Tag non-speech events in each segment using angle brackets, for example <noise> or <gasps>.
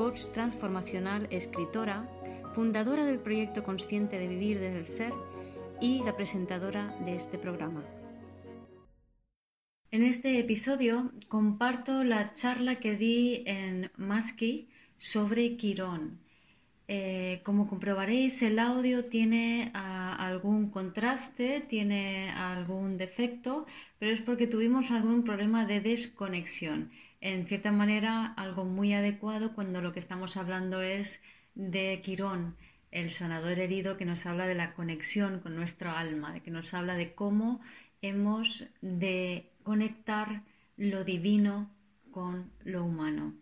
coach transformacional, escritora, fundadora del proyecto Consciente de Vivir desde el Ser y la presentadora de este programa. En este episodio comparto la charla que di en Maski sobre Quirón. Eh, como comprobaréis, el audio tiene ah, algún contraste, tiene algún defecto, pero es porque tuvimos algún problema de desconexión en cierta manera algo muy adecuado cuando lo que estamos hablando es de Quirón, el sanador herido que nos habla de la conexión con nuestro alma, de que nos habla de cómo hemos de conectar lo divino con lo humano.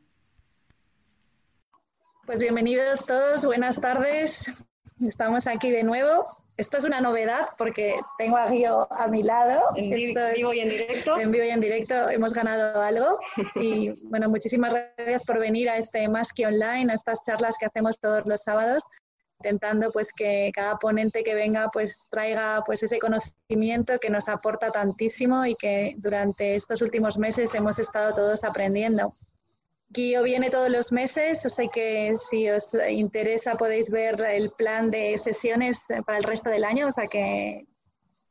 Pues bienvenidos todos, buenas tardes. Estamos aquí de nuevo esto es una novedad porque tengo a Guío a mi lado. En vivo y en directo. En vivo y en directo hemos ganado algo. Y <laughs> bueno, muchísimas gracias por venir a este Más que Online, a estas charlas que hacemos todos los sábados, intentando pues que cada ponente que venga pues traiga pues ese conocimiento que nos aporta tantísimo y que durante estos últimos meses hemos estado todos aprendiendo. Guío viene todos los meses, o sea que si os interesa podéis ver el plan de sesiones para el resto del año, o sea que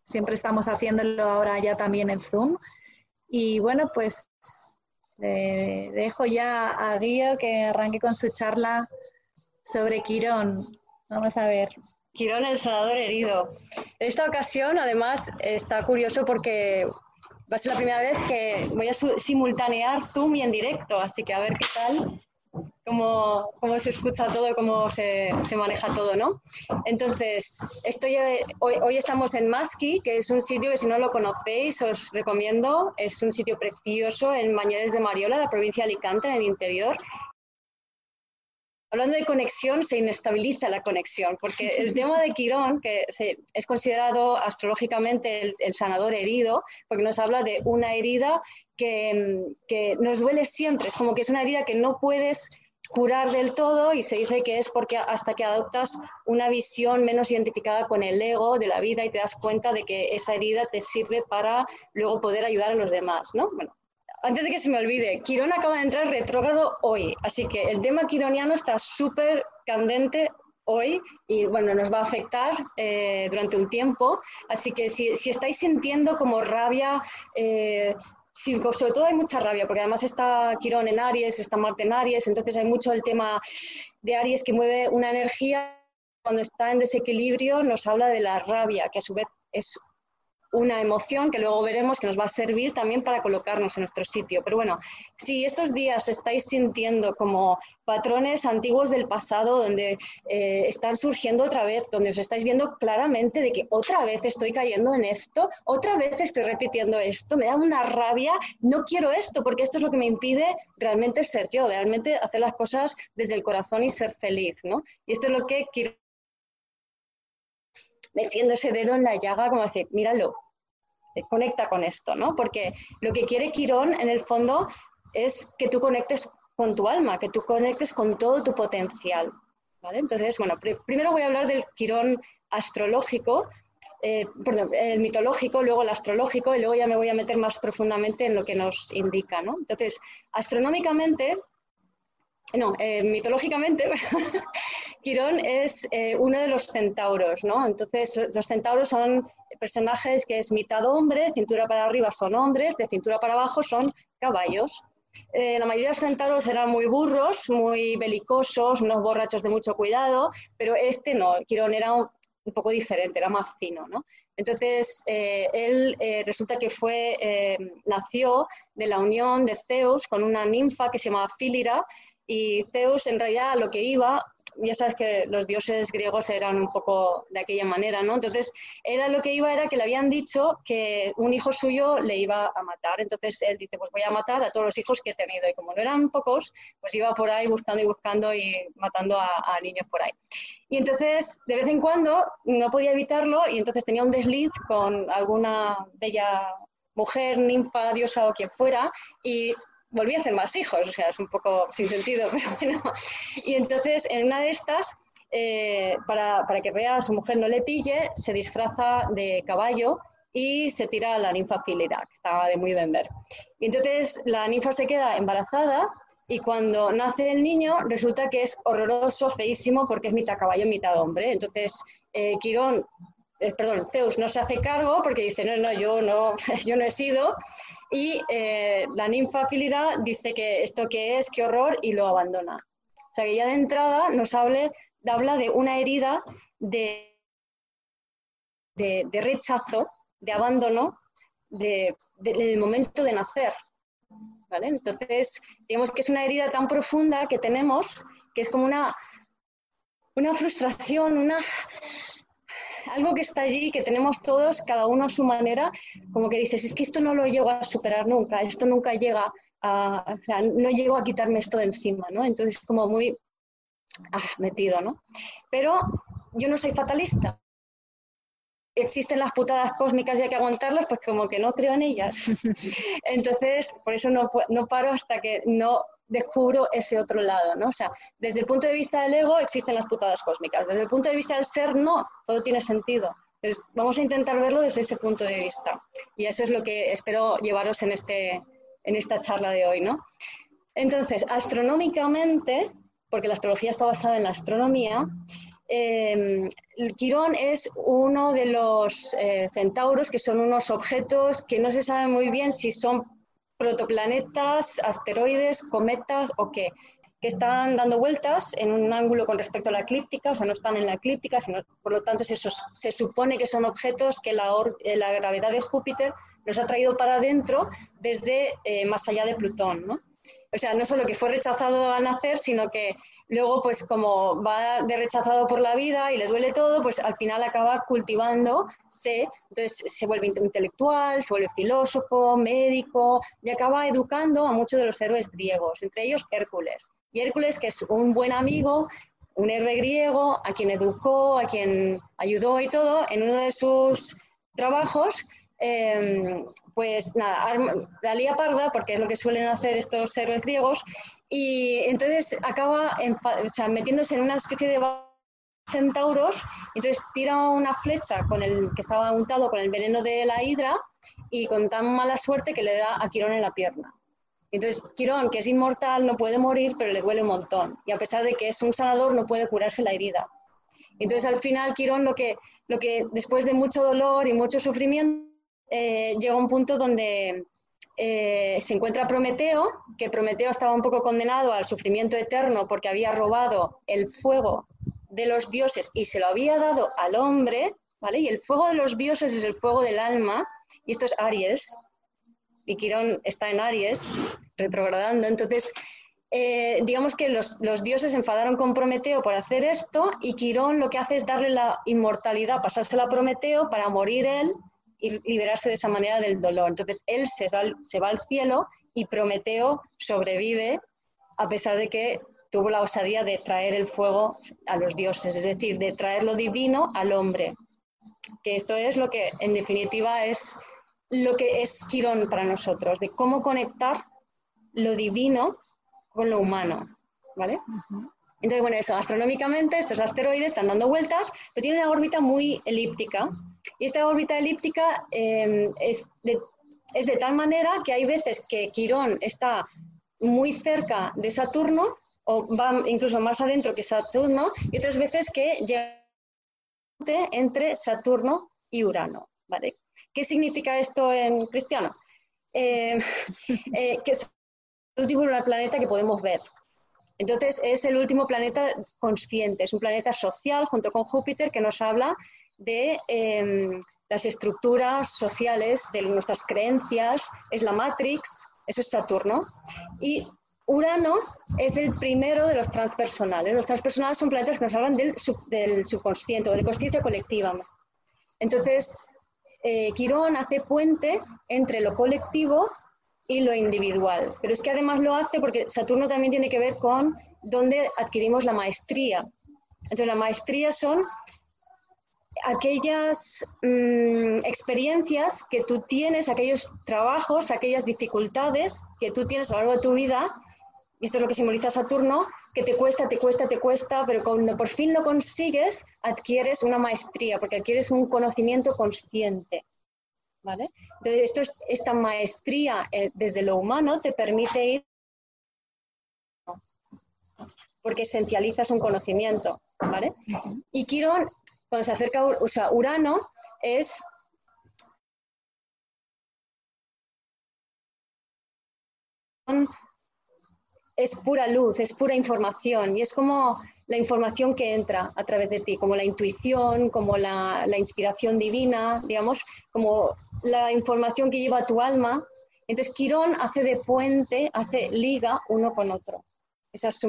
siempre estamos haciéndolo ahora ya también en Zoom. Y bueno, pues dejo ya a Guío que arranque con su charla sobre Quirón. Vamos a ver. Quirón, el sanador herido. En esta ocasión, además, está curioso porque va a ser la primera vez que voy a simultanear Zoom y en directo, así que a ver qué tal, cómo, cómo se escucha todo, cómo se, se, maneja todo, ¿no? Entonces, estoy, eh, hoy, hoy estamos en Maski, que es un sitio que si no lo conocéis os recomiendo, es un sitio precioso en Mañeres de Mariola, la provincia de Alicante, en el interior, Hablando de conexión, se inestabiliza la conexión, porque <laughs> el tema de Quirón, que es considerado astrológicamente el, sanador herido, porque nos habla de una herida que, que, nos duele siempre, es como que es una herida que no puedes curar del todo y se dice que es porque hasta que adoptas una visión menos identificada con el ego de la vida y te das cuenta de que esa herida te sirve para luego poder ayudar a los demás, ¿no? Bueno, antes de que se me olvide, Quirón acaba de entrar retrógrado hoy, así que el tema quironiano está súper candente hoy y bueno, nos va a afectar eh, durante un tiempo. Así que si, estáis sintiendo como rabia, eh, sobre todo hay mucha rabia, porque además está Quirón en Aries, está Marte en Aries, entonces hay mucho el tema de Aries que mueve una energía. Cuando está en desequilibrio nos habla de la rabia, que a su vez es una emoción que luego veremos que nos va a servir también para colocarnos en nuestro sitio. Pero bueno, si estos días estáis sintiendo como patrones antiguos del pasado donde eh, están surgiendo otra vez, donde os estáis viendo claramente de que otra vez estoy cayendo en esto, otra vez estoy repitiendo esto, me da una rabia, no quiero esto porque esto es lo que me impide realmente ser yo, realmente hacer las cosas desde el corazón y ser feliz, ¿no? Y esto es lo que quiero metiendo ese dedo en la llaga, como decir, míralo, conecta con esto, ¿no? Porque lo que quiere Quirón, en el fondo, es que tú conectes con tu alma, que tú conectes con todo tu potencial, ¿vale? Entonces, bueno, primero voy a hablar del Quirón astrológico, eh, perdón, el mitológico, luego el astrológico, y luego ya me voy a meter más profundamente en lo que nos indica, ¿no? Entonces, astronómicamente, no, eh, mitológicamente, <laughs> Quirón es eh, uno de los centauros, ¿no? Entonces, los centauros son personajes que es mitad hombre, cintura para arriba son hombres, de cintura para abajo son caballos. Eh, la mayoría de los centauros eran muy burros, muy belicosos, unos borrachos de mucho cuidado, pero este no, Quirón era un, poco diferente, era más fino, ¿no? Entonces, él resulta que fue, nació de la unión de Zeus con una ninfa que se llamaba Fílira, y Zeus en realidad lo que iba, ya sabes que los dioses griegos eran un poco de aquella manera, ¿no? Entonces, era lo que iba era que le habían dicho que un hijo suyo le iba a matar. Entonces, él dice, pues voy a matar a todos los hijos que he tenido. Y como no eran pocos, pues iba por ahí buscando y buscando y matando a, a niños por ahí. Y entonces, de vez en cuando, no podía evitarlo y entonces tenía un desliz con alguna bella mujer, ninfa, diosa o quien fuera, y volví a hacer más hijos, o sea, es un poco sin sentido, <laughs> pero bueno. Y entonces, en una de estas, eh, para, para, que vea a su mujer no le pille, se disfraza de caballo y se tira a la ninfa Filira, que estaba de muy bien ver. Y entonces la ninfa se queda embarazada y cuando nace el niño resulta que es horroroso, feísimo, porque es mitad caballo, mitad hombre. Entonces, eh, Quirón eh, perdón, Zeus no se hace cargo porque dice, no, no, yo no, <laughs> yo no he sido. Y eh, la ninfa Filira dice que esto qué es, qué horror, y lo abandona. O sea que ya de entrada nos hable, habla de una herida de, de, rechazo, de abandono, de, del momento de nacer. ¿vale? Entonces, digamos que es una herida tan profunda que tenemos que es como una, una frustración, una, algo que está allí, que tenemos todos, cada uno a su manera, como que dices, es que esto no lo llego a superar nunca, esto nunca llega a, o sea, no llego a quitarme esto de encima, ¿no? Entonces, como muy ah, metido, ¿no? Pero yo no soy fatalista. Existen las putadas cósmicas y hay que aguantarlas, pues como que no creo en ellas. <laughs> Entonces, por eso no, no paro hasta que no descubro ese otro lado, ¿no? O sea, desde el punto de vista del ego existen las putadas cósmicas, desde el punto de vista del ser no, todo tiene sentido. Vamos a intentar verlo desde ese punto de vista. Y eso es lo que espero llevaros en, este, en esta charla de hoy, ¿no? Entonces, astronómicamente, porque la astrología está basada en la astronomía, eh, Quirón es uno de los eh, centauros, que son unos objetos que no se sabe muy bien si son protoplanetas, asteroides, cometas o qué, que están dando vueltas en un ángulo con respecto a la eclíptica, o sea, no están en la eclíptica, sino, por lo tanto, se, se supone que son objetos que la, eh, la, gravedad de Júpiter nos ha traído para adentro desde eh, más allá de Plutón, ¿no? O sea, no solo que fue rechazado a nacer, sino que luego, pues como va de rechazado por la vida y le duele todo, pues al final acaba cultivándose, entonces se vuelve intelectual, se vuelve filósofo, médico, y acaba educando a muchos de los héroes griegos, entre ellos Hércules. Y Hércules, que es un buen amigo, un héroe griego, a quien educó, a quien ayudó y todo, en uno de sus trabajos, eh, pues nada, la lía parda, porque es lo que suelen hacer estos héroes griegos, y entonces acaba metiéndose en una especie de centauros, entonces tira una flecha con el que estaba untado con el veneno de la hidra y con tan mala suerte que le da a Quirón en la pierna. Entonces, Quirón, que es inmortal, no puede morir, pero le duele un montón. Y a pesar de que es un sanador, no puede curarse la herida. Entonces, al final, Quirón, lo que, lo que después de mucho dolor y mucho sufrimiento, eh, llega a un punto donde eh, se encuentra Prometeo, que Prometeo estaba un poco condenado al sufrimiento eterno porque había robado el fuego de los dioses y se lo había dado al hombre, ¿vale? Y el fuego de los dioses es el fuego del alma, y esto es Aries, y Quirón está en Aries, retrogradando, entonces eh, digamos que los, los, dioses se enfadaron con Prometeo por hacer esto y Quirón lo que hace es darle la inmortalidad, pasársela a Prometeo para morir él y liberarse de esa manera del dolor. Entonces él se va, se va al cielo y Prometeo sobrevive a pesar de que tuvo la osadía de traer el fuego a los dioses, es decir, de traer lo divino al hombre. Que esto es lo que en definitiva es lo que es Quirón para nosotros, de cómo conectar lo divino con lo humano. ¿Vale? Entonces, bueno, eso, astronómicamente estos asteroides están dando vueltas, pero tienen una órbita muy elíptica. Y esta órbita elíptica em, es, de, es de tal manera que hay veces que Quirón está muy cerca de Saturno, o va incluso más adentro que Saturno, y otras veces que llega entre Saturno y Urano. ¿vale? ¿Qué significa esto en cristiano? Em, <laughs> eh, que es el último planeta que podemos ver. Entonces, es el último planeta consciente, es un planeta social junto con Júpiter que nos habla de em, las estructuras sociales, de nuestras creencias, es la Matrix, eso es Saturno. Y Urano es el primero de los transpersonales. Los transpersonales son planetas que nos hablan del, subconsciente, de la conciencia colectiva. Entonces, eh, Quirón hace puente entre lo colectivo y lo individual. Pero es que además lo hace porque Saturno también tiene que ver con dónde adquirimos la maestría. Entonces, la maestría son aquellas mm, experiencias que tú tienes, aquellos trabajos, aquellas dificultades que tú tienes a lo largo de tu vida, y esto es lo que simboliza Saturno, que te cuesta, te cuesta, te cuesta, pero cuando por fin lo consigues, adquieres una maestría, porque adquieres un conocimiento consciente. ¿vale? Entonces, esto es, esta maestría eh, desde lo humano te permite ir porque esencializas un conocimiento, ¿vale? Y Quirón cuando se acerca, o sea, Urano es es pura luz, es pura información y es como la información que entra a través de ti, como la intuición, como la, la, inspiración divina, digamos, como la información que lleva tu alma. Entonces, Quirón hace de puente, hace liga uno con otro. Esa es su.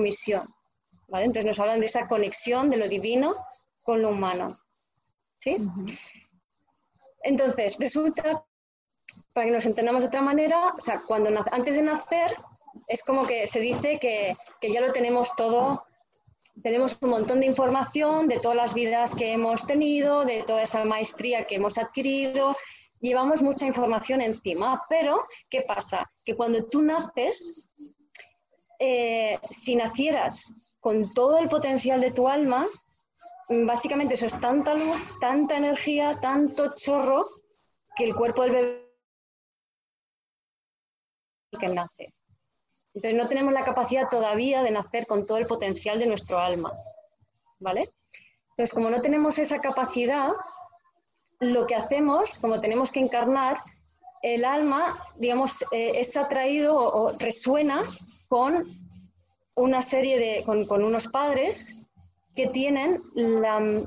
¿vale? Entonces, nos hablan de esa conexión de lo divino con lo humano. ¿Sí? Entonces, resulta, para que nos entendamos de otra manera, o sea, cuando antes de nacer, es como que se dice que, que ya lo tenemos todo tenemos un montón de información de todas las vidas que hemos tenido, de toda esa maestría que hemos adquirido, llevamos mucha información encima, pero ¿qué pasa? Que cuando tú naces, eh, si nacieras con todo el potencial de tu alma, básicamente eso es tanta luz, tanta energía, tanto chorro, que el cuerpo del bebé que nace. Entonces no tenemos la capacidad todavía de nacer con todo el potencial de nuestro alma. ¿Vale? Entonces, como no tenemos esa capacidad, lo que hacemos, como tenemos que encarnar, el alma, digamos, eh, es atraído o, resuena con una serie de, con unos padres que tienen,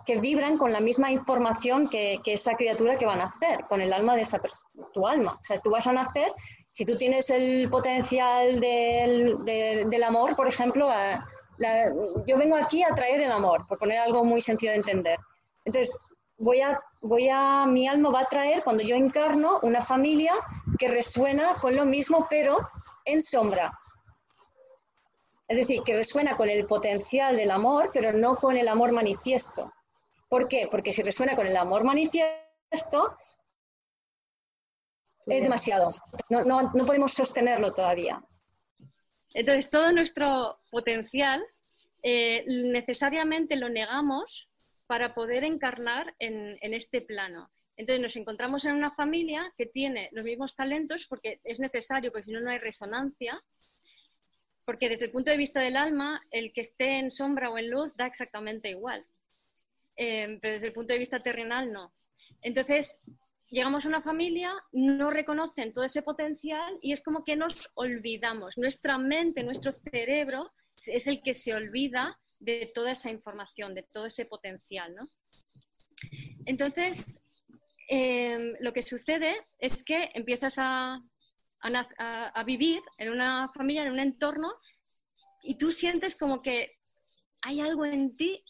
que vibran con la misma información que, esa criatura que van a hacer, con el alma de esa tu alma. O sea, tú vas a nacer, si tú tienes el potencial del, amor, por ejemplo, yo vengo aquí a traer el amor, por poner algo muy sencillo de entender. Entonces, voy a, voy a, mi alma va a traer, cuando yo encarno, una familia que resuena con lo mismo, pero en sombra. Es decir, que resuena con el potencial del amor, pero no con el amor manifiesto. ¿Por qué? Porque si resuena con el amor manifiesto, es demasiado. No, podemos sostenerlo todavía. Entonces, todo nuestro potencial eh, necesariamente lo negamos para poder encarnar en, en, este plano. Entonces nos encontramos en una familia que tiene los mismos talentos porque es necesario, porque si no, no hay resonancia porque desde el punto de vista del alma, el que esté en sombra o en luz da exactamente igual. Eh, pero desde el punto de vista terrenal, no. Entonces, llegamos a una familia, no reconocen todo ese potencial y es como que nos olvidamos. Nuestra mente, nuestro cerebro es el que se olvida de toda esa información, de todo ese potencial. ¿no? Entonces, eh, lo que sucede es que empiezas a, a, vivir en una familia, en un entorno, y tú sientes como que hay algo en ti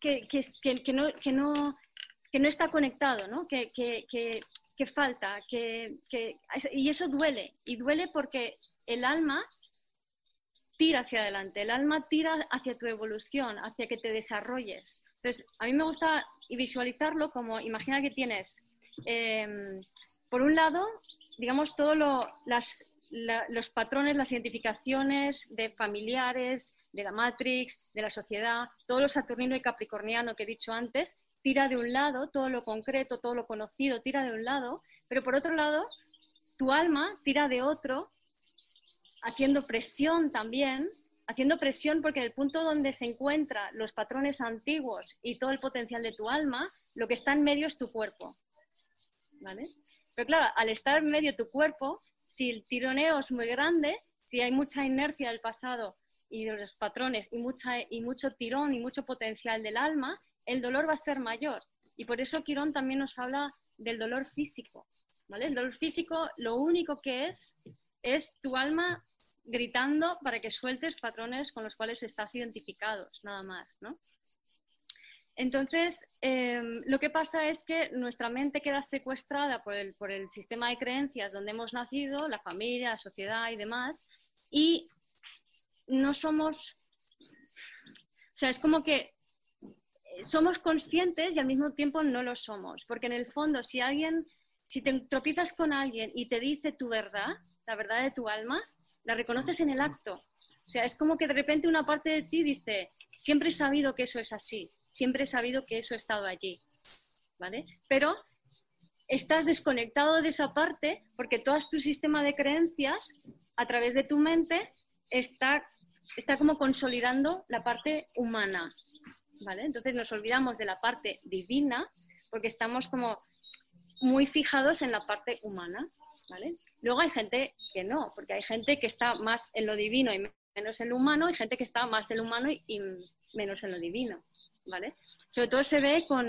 que, que, no, que, no, que no está conectado, ¿no? que, que falta, que, y eso duele, y duele porque el alma tira hacia adelante, el alma tira hacia tu evolución, hacia que te desarrolles. Entonces, a mí me gusta visualizarlo como, imagina que tienes em, por un lado, digamos, todos los patrones, las identificaciones de familiares, de la Matrix, de la sociedad, todo lo saturnino y capricorniano que he dicho antes, tira de un lado, todo lo concreto, todo lo conocido tira de un lado, pero por otro lado, tu alma tira de otro, haciendo presión también, haciendo presión porque el punto donde se encuentran los patrones antiguos y todo el potencial de tu alma, lo que está en medio es tu cuerpo. ¿Vale? Pero claro, al estar en medio tu cuerpo, si el tironeo es muy grande, si hay mucha inercia del pasado y de los patrones y, mucha, y mucho tirón y mucho potencial del alma, el dolor va a ser mayor. Y por eso Quirón también nos habla del dolor físico. ¿vale? El dolor físico lo único que es es tu alma gritando para que sueltes patrones con los cuales estás identificados, nada más, ¿no? Entonces, em, lo que pasa es que nuestra mente queda secuestrada por el, por el sistema de creencias donde hemos nacido, la familia, la sociedad y demás, y no somos, o sea, es como que somos conscientes y al mismo tiempo no lo somos, porque en el fondo si alguien, si te tropiezas con alguien y te dice tu verdad, la verdad de tu alma, la reconoces en el acto. O sea, es como que de repente una parte de ti dice, siempre he sabido que eso es así, siempre he sabido que eso ha estado allí, ¿vale? Pero estás desconectado de esa parte porque todo tu sistema de creencias a través de tu mente está, está como consolidando la parte humana, ¿vale? Entonces nos olvidamos de la parte divina porque estamos como muy fijados en la parte humana, ¿vale? Luego hay gente que no, porque hay gente que está más en lo divino y menos en lo humano, y gente que está más en lo humano y, menos en lo divino, ¿vale? Sobre todo se ve con,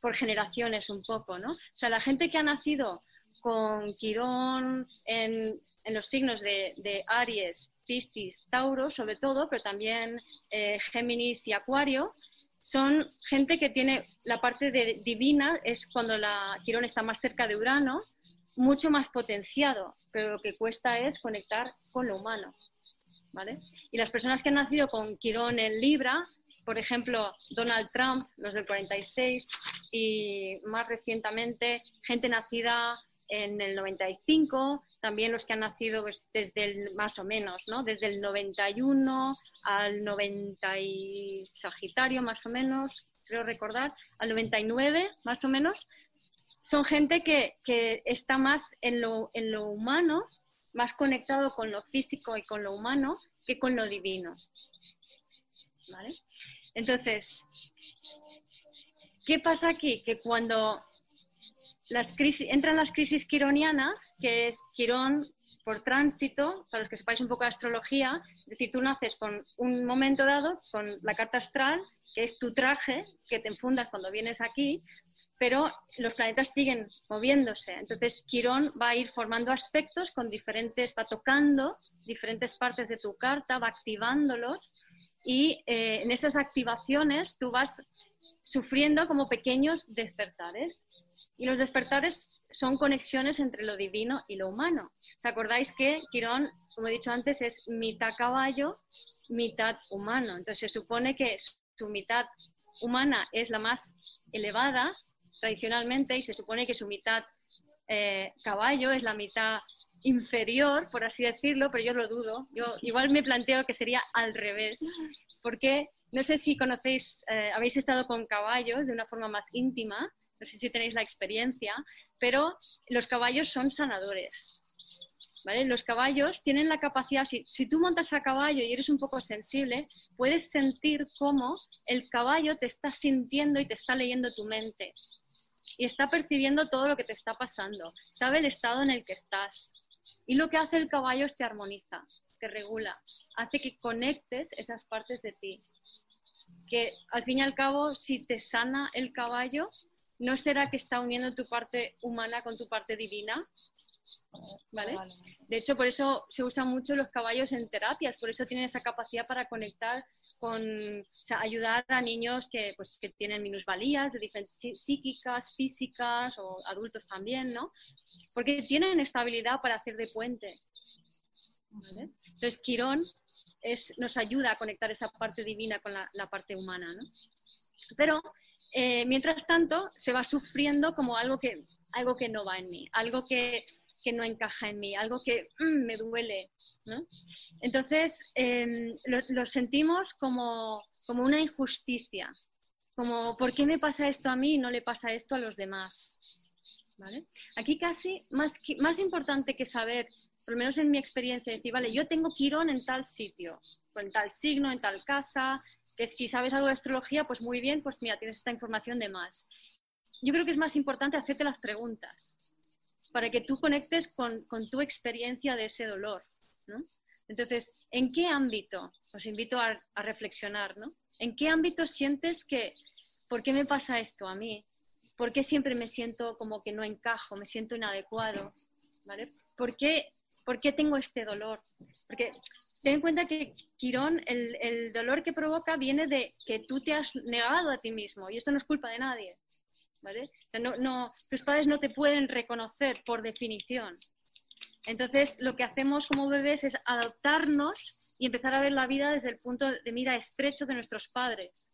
por generaciones un poco, ¿no? O sea, la gente que ha nacido con Quirón en, en los signos de, Aries, Piscis, Tauro, sobre todo, pero también eh, Géminis y Acuario, son gente que tiene la parte de divina, es cuando la Quirón está más cerca de Urano, mucho más potenciado, pero lo que cuesta es conectar con lo humano. ¿Vale? Y las personas que han nacido con Quirón en Libra, por ejemplo, Donald Trump, los del 46, y más recientemente, gente nacida en el 95, también los que han nacido pues, desde el, más o menos, ¿no? desde el 91 al 90 y Sagitario, más o menos, creo recordar, al 99, más o menos, son gente que, que está más en lo, en lo, humano, más conectado con lo físico y con lo humano que con lo divino. ¿Vale? Entonces, ¿qué pasa aquí? Que cuando las crisis, entran las crisis quironianas, que es Quirón por tránsito, para los que sepáis un poco de astrología, es decir, tú naces con un momento dado, con la carta astral, es tu traje que te enfundas cuando vienes aquí, pero los planetas siguen moviéndose. Entonces, Quirón va a ir formando aspectos con diferentes, va tocando diferentes partes de tu carta, va activándolos y eh, en esas activaciones tú vas sufriendo como pequeños despertares. Y los despertares son conexiones entre lo divino y lo humano. ¿Os acordáis que Quirón, como he dicho antes, es mitad caballo, mitad humano? Entonces se supone que su mitad humana es la más elevada tradicionalmente y se supone que su mitad eh, caballo es la mitad inferior, por así decirlo, pero yo lo dudo. Yo igual me planteo que sería al revés, porque no sé si conocéis, eh, habéis estado con caballos de una forma más íntima, no sé si tenéis la experiencia, pero los caballos son sanadores. Los caballos tienen la capacidad, si, si, tú montas a caballo y eres un poco sensible, puedes sentir cómo el caballo te está sintiendo y te está leyendo tu mente. Y está percibiendo todo lo que te está pasando. Sabe el estado en el que estás. Y lo que hace el caballo es te armoniza te regula, hace que conectes esas partes de ti. Que al fin y al cabo, si te sana el caballo, ¿no será que está uniendo tu parte humana con tu parte divina? ¿Vale? De hecho, por eso se usan mucho los caballos en terapias, por eso tienen esa capacidad para conectar con, o sea, ayudar a niños que, pues, que tienen minusvalías de diferentes psíquicas, físicas o adultos también, ¿no? Porque tienen estabilidad para hacer de puente. Entonces, Quirón nos ayuda a conectar esa parte divina con la, parte humana. Pero, eh, mientras tanto, se va sufriendo como algo que, algo que no va en mí, algo que, no encaja en mí, algo que mm, me duele. Entonces, em, lo, sentimos como, como una injusticia, como ¿por qué me pasa esto a mí y no le pasa esto a los demás? Aquí casi más, más importante que saber por lo menos en mi experiencia, decir, vale, yo tengo Quirón en tal sitio, en tal signo, en tal casa, que si sabes algo de astrología, pues muy bien, pues mira, tienes esta información de más. Yo creo que es más importante hacerte las preguntas para que tú conectes con, tu experiencia de ese dolor, Entonces, ¿en qué ámbito? Os invito a, a, reflexionar, ¿no? ¿En qué ámbito sientes que, ¿por qué me pasa esto a mí? ¿Por qué siempre me siento como que no encajo, me siento inadecuado? ¿Vale? ¿Por qué ¿Por qué tengo este dolor? Porque ten en cuenta que Quirón, el, dolor que provoca viene de que tú te has negado a ti mismo y esto no es culpa de nadie. No, tus padres no te pueden reconocer por definición. Entonces, lo que hacemos como bebés es adoptarnos y empezar a ver la vida desde el punto de mira estrecho de nuestros padres.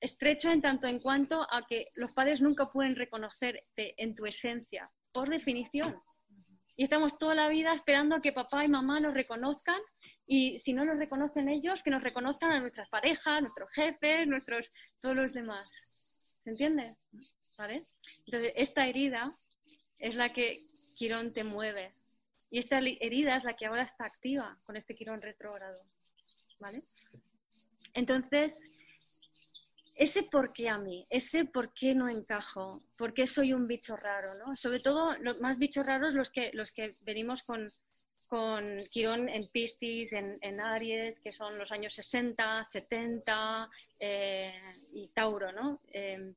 Estrecho en tanto en cuanto a que los padres nunca pueden reconocerte en tu esencia, por definición. Y estamos toda la vida esperando a que papá y mamá nos reconozcan y si no nos reconocen ellos, que nos reconozcan a nuestras parejas, nuestros jefes, nuestros, todos los demás. ¿Se entiende? ¿Vale? Entonces, esta herida es la que Quirón te mueve. Y esta herida es la que ahora está activa con este Quirón retrógrado. ¿Vale? Entonces, ese por qué a mí, ese por qué no encajo, por qué soy un bicho raro, ¿no? Sobre todo los más bichos raros los que, los que venimos con, con Quirón en Piscis, en, Aries, que son los años 60, 70 eh, y Tauro, ¿no?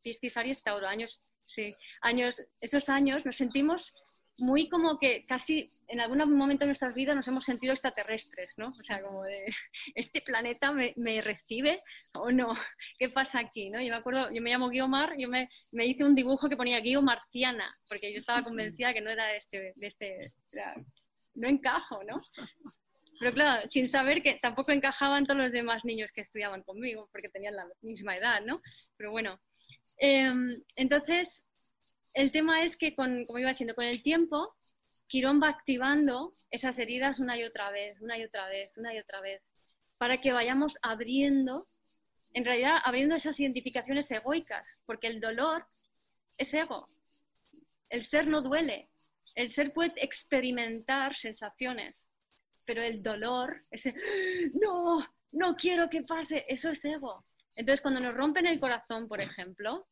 Piscis, Aries, Tauro, años, sí, años, esos años nos sentimos muy como que casi en algún momento de nuestras vidas nos hemos sentido extraterrestres, ¿no? O sea, como de, <laughs> ¿este planeta me, recibe o no? ¿Qué pasa aquí, no? Yo me acuerdo, yo me llamo Guiomar, yo me, me hice un dibujo que ponía Guio Marciana, porque yo estaba <laughs> convencida que no era de este, de este no encajo, ¿no? Pero claro, sin saber que tampoco encajaban todos los demás niños que estudiaban conmigo, porque tenían la misma edad, ¿no? Pero bueno, em, entonces el tema es que, con, como iba diciendo, con el tiempo, Quirón va activando esas heridas una y otra vez, una y otra vez, una y otra vez, para que vayamos abriendo, en realidad abriendo esas identificaciones egoicas, porque el dolor es ego. El ser no duele. El ser puede experimentar sensaciones, pero el dolor, ese, <gasps> no, no quiero que pase, eso es ego. Entonces, cuando nos rompen el corazón, por ejemplo,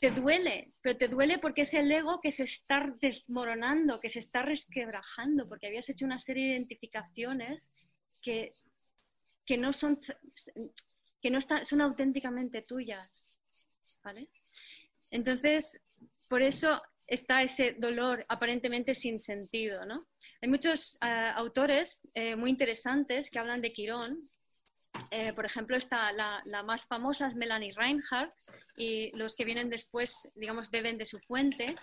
te duele, pero te duele porque es el ego que se está desmoronando, que se está resquebrajando, porque habías hecho una serie de identificaciones que, que no son que no son auténticamente tuyas. ¿vale? Entonces, por eso está ese dolor aparentemente sin sentido. ¿no? Hay muchos eh, autores eh, muy interesantes que hablan de Quirón eh, por ejemplo, está la, más famosa es Melanie Reinhardt y los que vienen después, digamos, beben de su fuente.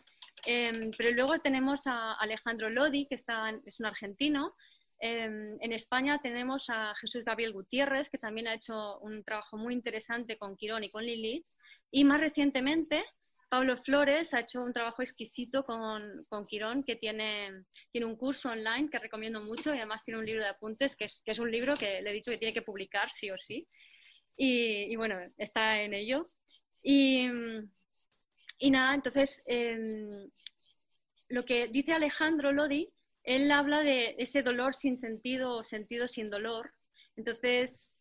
Em, pero luego tenemos a Alejandro Lodi, que está, es un argentino. Em, en España tenemos a Jesús Gabriel Gutiérrez, que también ha hecho un trabajo muy interesante con Quirón y con Lilith. Y más recientemente Pablo Flores ha hecho un trabajo exquisito con, con Quirón, que tiene, tiene un curso online que recomiendo mucho y además tiene un libro de apuntes, que es, que es un libro que le he dicho que tiene que publicar sí o sí. Y, bueno, está en ello. Y, y nada, entonces, em, lo que dice Alejandro Lodi, él habla de ese dolor sin sentido o sentido sin dolor. Entonces,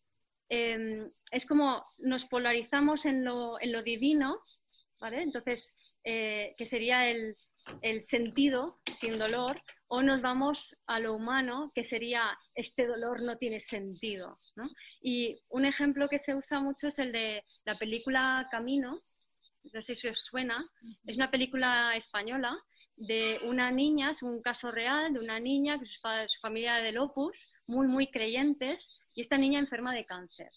em, es como nos polarizamos en lo, en lo divino entonces, eh, que sería el, sentido sin dolor, o nos vamos a lo humano, que sería este dolor no tiene sentido. Y un ejemplo que se usa mucho es el de la película Camino, no sé si os suena, es una película española de una niña, es un caso real de una niña que su, su familia de Opus, muy, muy creyentes, y esta niña enferma de cáncer.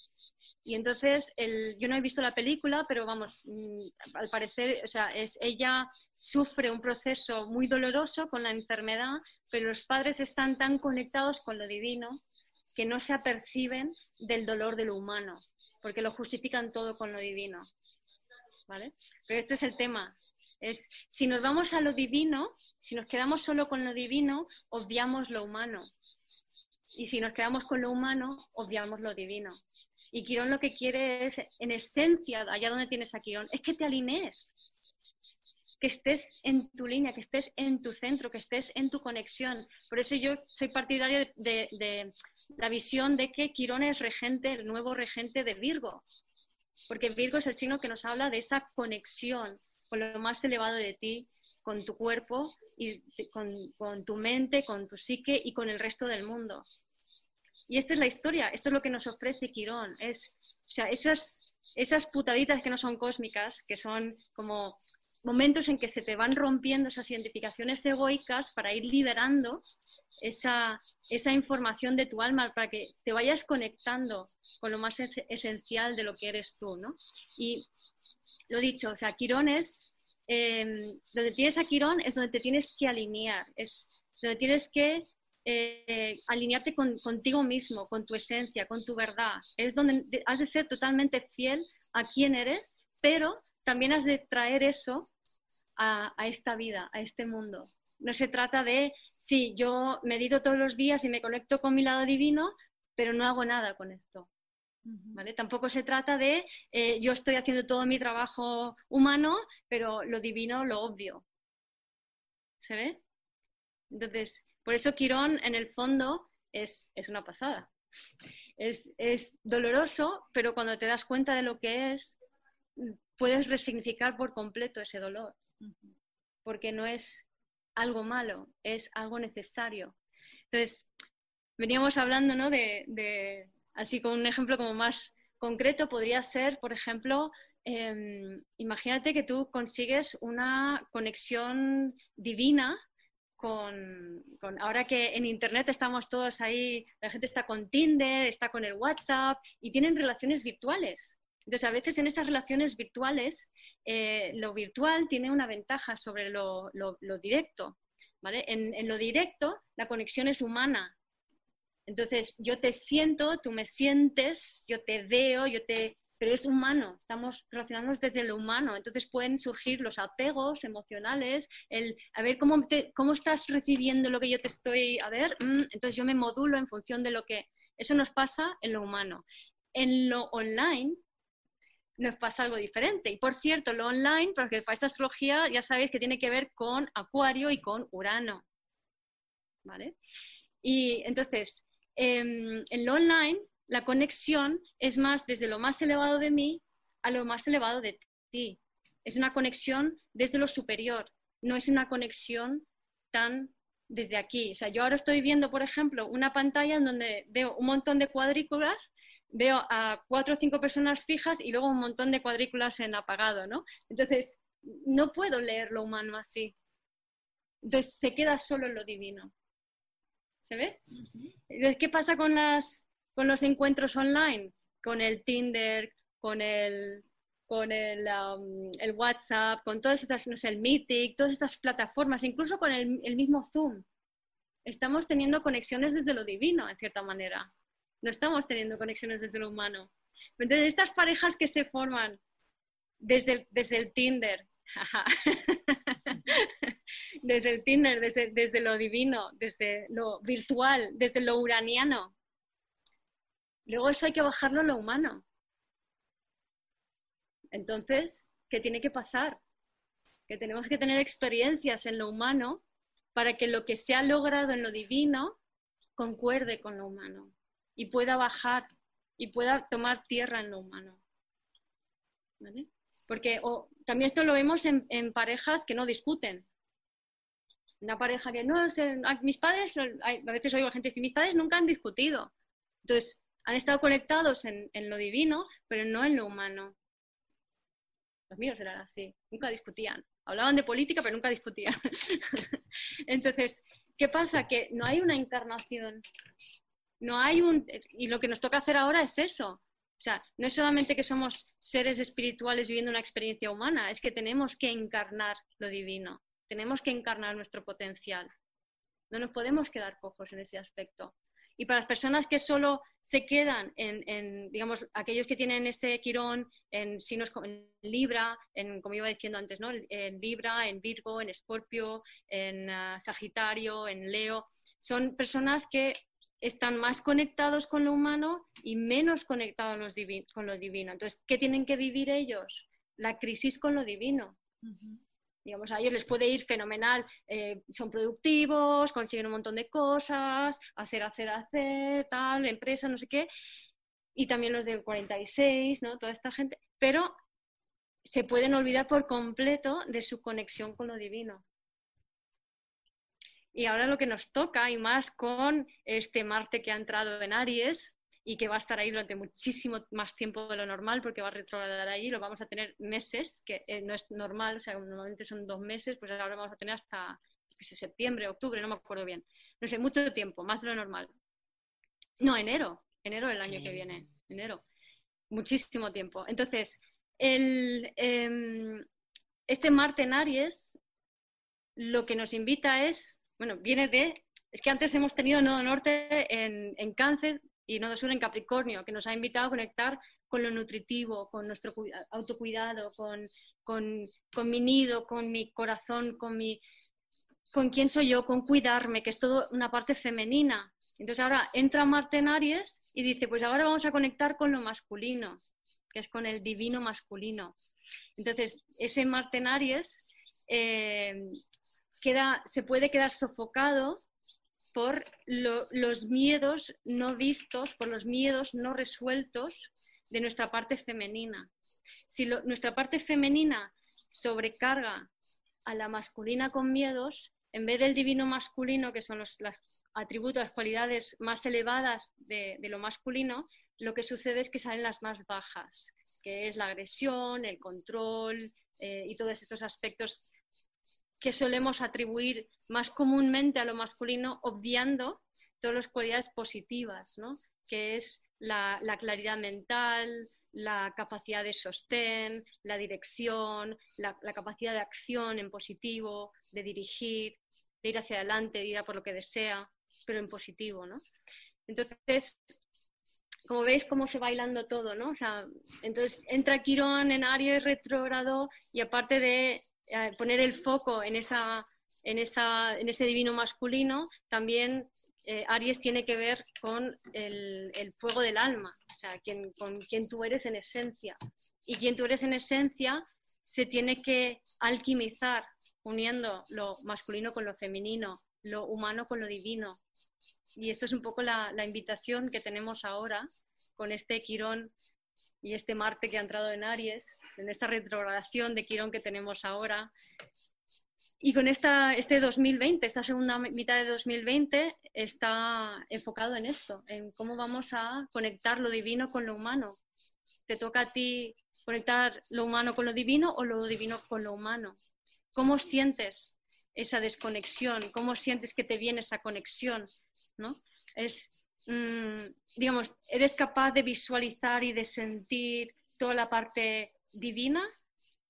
Y entonces, el, yo no he visto la película, pero vamos, mm, al parecer, o sea, es, ella sufre un proceso muy doloroso con la enfermedad, pero los padres están tan conectados con lo divino que no se aperciben del dolor de lo humano, porque lo justifican todo con lo divino. ¿Vale? Pero este es el tema. Es, si nos vamos a lo divino, si nos quedamos solo con lo divino, obviamos lo humano. Y si nos quedamos con lo humano, obviamos lo divino. Y Quirón lo que quiere es, en esencia, allá donde tienes a Quirón, es que te alinees, que estés en tu línea, que estés en tu centro, que estés en tu conexión. Por eso yo soy partidario de, la visión de que Quirón es regente, el nuevo regente de Virgo, porque Virgo es el signo que nos habla de esa conexión con lo más elevado de ti, con tu cuerpo y con, con tu mente, con tu psique y con el resto del mundo. Y esta es la historia, esto es lo que nos ofrece Quirón. Es, o sea, esas, esas putaditas que no son cósmicas, que son como momentos en que se te van rompiendo esas identificaciones egoicas para ir liberando esa, esa información de tu alma para que te vayas conectando con lo más esencial de lo que eres tú, ¿no? Y lo dicho, o sea, Quirón es, em, donde tienes a Quirón es donde te tienes que alinear, es donde tienes que eh, alinearte contigo mismo, con tu esencia, con tu verdad. Es donde has de ser totalmente fiel a quién eres, pero también has de traer eso a, a esta vida, a este mundo. No se trata de sí, yo medito todos los días y me conecto con mi lado divino, pero no hago nada con esto. ¿Vale? Tampoco se trata de eh, yo estoy haciendo todo mi trabajo humano, pero lo divino lo obvio. ¿Se ve? Entonces, por eso Quirón en el fondo es, una pasada. Es, es, doloroso, pero cuando te das cuenta de lo que es, puedes resignificar por completo ese dolor. Porque no es algo malo, es algo necesario. Entonces, veníamos hablando ¿no? de, así con un ejemplo como más concreto, podría ser, por ejemplo, em, imagínate que tú consigues una conexión divina con, con, ahora que en Internet estamos todos ahí, la gente está con Tinder, está con el WhatsApp y tienen relaciones virtuales. Entonces, a veces en esas relaciones virtuales, eh, lo virtual tiene una ventaja sobre lo, directo. ¿vale? En, lo directo, la conexión es humana. Entonces, yo te siento, tú me sientes, yo te veo, yo te... Pero es humano, estamos relacionándonos desde lo humano. Entonces pueden surgir los apegos emocionales, el a ver cómo, cómo estás recibiendo lo que yo te estoy, a ver, mm, entonces yo me modulo en función de lo que... Eso nos pasa en lo humano. En lo online, nos pasa algo diferente. Y por cierto, lo online, porque para esta astrología ya sabéis que tiene que ver con Acuario y con Urano. ¿Vale? Y entonces, en lo online, la conexión es más desde lo más elevado de mí a lo más elevado de ti. Es una conexión desde lo superior, no es una conexión tan desde aquí. O sea, yo ahora estoy viendo, por ejemplo, una pantalla en donde veo un montón de cuadrículas veo a cuatro o cinco personas fijas y luego un montón de cuadrículas en apagado, ¿no? Entonces, no puedo leer lo humano así. Entonces, se queda solo en lo divino. ¿Se ve? Entonces, ¿qué pasa con, las, con los encuentros online? Con el Tinder, con el, con el, um, el WhatsApp, con todas estas, no sé, el Meeting, todas estas plataformas, incluso con el, el mismo Zoom. Estamos teniendo conexiones desde lo divino, en cierta manera no estamos teniendo conexiones desde lo humano. Entonces, estas parejas que se forman desde el, desde el Tinder, <laughs> desde el Tinder, desde, desde lo divino, desde lo virtual, desde lo uraniano, luego eso hay que bajarlo a lo humano. Entonces, ¿qué tiene que pasar? Que tenemos que tener experiencias en lo humano para que lo que se ha logrado en lo divino concuerde con lo humano y pueda bajar y pueda tomar tierra en lo humano. Porque también esto lo vemos en, parejas que no discuten. Una pareja que no, mis padres, a veces oigo a gente decir, mis padres nunca han discutido. Entonces, han estado conectados en, lo divino, pero no en lo humano. Los míos eran así, nunca discutían. Hablaban de política, pero nunca discutían. <laughs> Entonces, ¿qué pasa? Que no hay una encarnación no hay un... Y lo que nos toca hacer ahora es eso. O sea, no es solamente que somos seres espirituales viviendo una experiencia humana, es que tenemos que encarnar lo divino, tenemos que encarnar nuestro potencial. No nos podemos quedar cojos en ese aspecto. Y para las personas que solo se quedan en, digamos, aquellos que tienen ese quirón en signos en Libra, en, como iba diciendo antes, ¿no? En Libra, en Virgo, en Escorpio, en ah, Sagitario, en Leo, son personas que están más conectados con lo humano y menos conectados con lo divino. Entonces, ¿qué tienen que vivir ellos? La crisis con lo divino. Digamos, a ellos les puede ir fenomenal, eh, son productivos, consiguen un montón de cosas, hacer, hacer, hacer, tal, empresa, no sé qué, y también los del 46, ¿no? Toda esta gente, pero se pueden olvidar por completo de su conexión con lo divino. Y ahora lo que nos toca, y más con este Marte que ha entrado en Aries y que va a estar ahí durante muchísimo más tiempo de lo normal porque va a retrogradar ahí, lo vamos a tener meses, que eh, no es normal, o sea, normalmente son dos meses, pues ahora vamos a tener hasta septiembre, octubre, no me acuerdo bien. No sé, mucho tiempo, más de lo normal. No, enero, enero del año que viene, enero. Muchísimo tiempo. Entonces, el, em, este Marte en Aries lo que nos invita es, bueno, viene de, es que antes hemos tenido Nodo Norte en, en Cáncer y Nodo Sur en Capricornio, que nos ha invitado a conectar con lo nutritivo, con nuestro autocuidado, con, con, con mi nido, con mi corazón, con, mi, con quién soy yo, con cuidarme, que es todo una parte femenina. Entonces ahora entra Marte en Aries y dice, pues ahora vamos a conectar con lo masculino, que es con el divino masculino. Entonces, ese Marte en Aries eh, se puede quedar sofocado por los miedos no vistos, por los miedos no resueltos de nuestra parte femenina. Si nuestra parte femenina sobrecarga a la masculina con miedos, en vez del divino masculino, que son los atributos, las cualidades más elevadas de, lo masculino, lo que sucede es que salen las más bajas, que es la agresión, el control eh, y todos estos aspectos que solemos atribuir más comúnmente a lo masculino, obviando todas las cualidades positivas, ¿no? que es la, claridad mental, la capacidad de sostén, la dirección, la, capacidad de acción en positivo, de dirigir, de ir hacia adelante, de ir a por lo que desea, pero en positivo. ¿no? Entonces, como veis cómo se va bailando todo, ¿no? O sea, entonces entra Quirón en Aries retrógrado y aparte de poner el foco en, esa, en, esa, en ese divino masculino, también eh, Aries tiene que ver con el, fuego del alma, o sea, quien, con quien tú eres en esencia. Y quien tú eres en esencia se tiene que alquimizar, uniendo lo masculino con lo femenino, lo humano con lo divino. Y esto es un poco la invitación que tenemos ahora con este Quirón y este Marte que ha entrado en Aries, en esta retrogradación de Quirón que tenemos ahora. Y con esta, este 2020, esta segunda mitad de 2020, está enfocado en esto, en cómo vamos a conectar lo divino con lo humano. ¿Te toca a ti conectar lo humano con lo divino o lo divino con lo humano? ¿Cómo sientes esa desconexión? ¿Cómo sientes que te viene esa conexión? ¿no? Es, mm, digamos, eres capaz de visualizar y de sentir toda la parte divina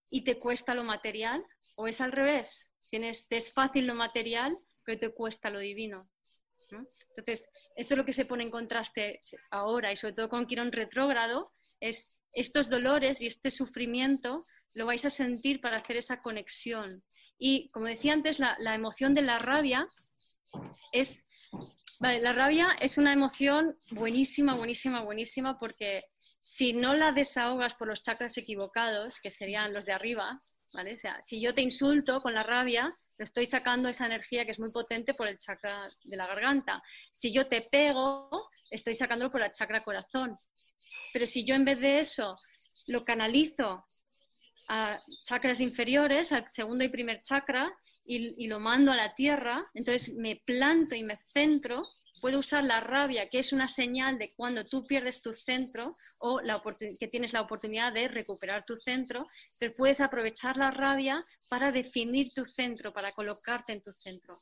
y te cuesta lo material, o es al revés, tienes, te es fácil lo material, pero te cuesta lo divino. Entonces, esto es lo que se pone en contraste ahora y sobre todo con Quirón retrógrado, es estos dolores y este sufrimiento lo vais a sentir para hacer esa conexión. Y como decía antes, la, la emoción de la rabia es... La rabia es una emoción buenísima, buenísima, buenísima porque si no la desahogas por los chakras equivocados, que serían los de arriba, ¿vale? O sea, si yo te insulto con la rabia, lo estoy sacando esa energía que es muy potente por el chakra de la garganta. Si yo te pego, estoy sacándolo por el chakra corazón. Pero si yo en vez de eso lo canalizo a chakras inferiores, al segundo y primer chakra, y, lo mando a la tierra, entonces me planto y me centro puede usar la rabia, que es una señal de cuando tú pierdes tu centro o la que tienes la oportunidad de recuperar tu centro. Entonces puedes aprovechar la rabia para definir tu centro, para colocarte en tu centro.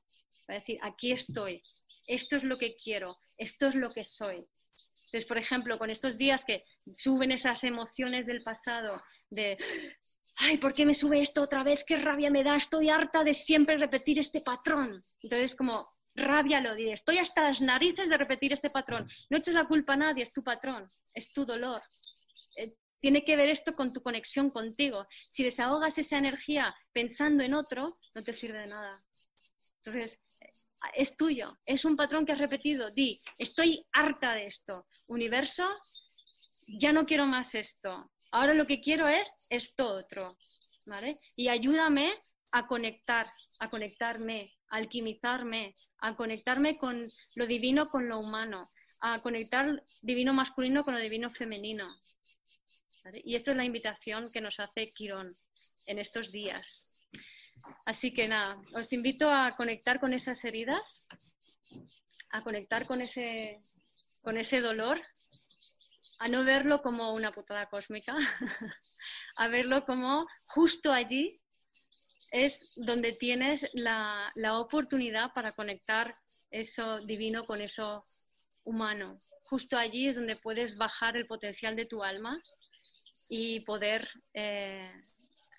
Para decir, aquí estoy, esto es lo que quiero, esto es lo que soy. Entonces, por ejemplo, con estos días que suben esas emociones del pasado de ay, ¿por qué me sube esto otra vez? ¿Qué rabia me da? Estoy harta de siempre repetir este patrón. Entonces, como rabia lo diré. Estoy hasta las narices de repetir este patrón. No eches la culpa a nadie, es tu patrón, es tu dolor. Eh, tiene que ver esto con tu conexión contigo. Si desahogas esa energía pensando en otro, no te sirve de nada. Entonces, eh, es tuyo, es un patrón que has repetido. Di, estoy harta de esto. Universo, ya no quiero más esto. Ahora lo que quiero es esto otro. ¿Vale? Y ayúdame a conectar, a conectarme, a alquimizarme, a conectarme con lo divino, con lo humano, a conectar divino masculino con lo divino femenino. Y esto es la invitación que nos hace Quirón en estos días. Así que nada, os invito a conectar con esas heridas, a conectar con ese, con ese dolor, a no verlo como una putada cósmica, <laughs> a verlo como justo allí es donde tienes la, la oportunidad para conectar eso divino con eso humano. Justo allí es donde puedes bajar el potencial de tu alma y poder eh,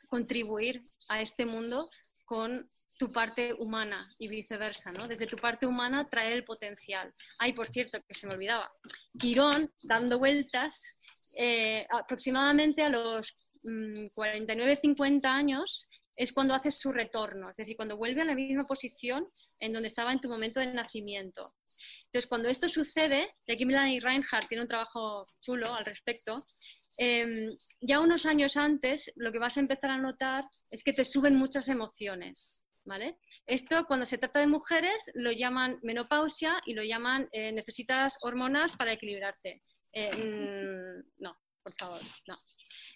contribuir a este mundo con tu parte humana y viceversa, ¿no? Desde tu parte humana traer el potencial. Ay, por cierto, que se me olvidaba. Quirón, dando vueltas, eh, aproximadamente a los 49-50 mm, años, es cuando hace su retorno, es decir, cuando vuelve a la misma posición en donde estaba en tu momento de nacimiento. Entonces, cuando esto sucede, y aquí Melanie Reinhardt tiene un trabajo chulo al respecto, em, ya unos años antes lo que vas a empezar a notar es que te suben muchas emociones. ¿Vale? Esto cuando se trata de mujeres lo llaman menopausia y lo llaman eh, necesitas hormonas para equilibrarte. Eh, mm, no, por favor, no.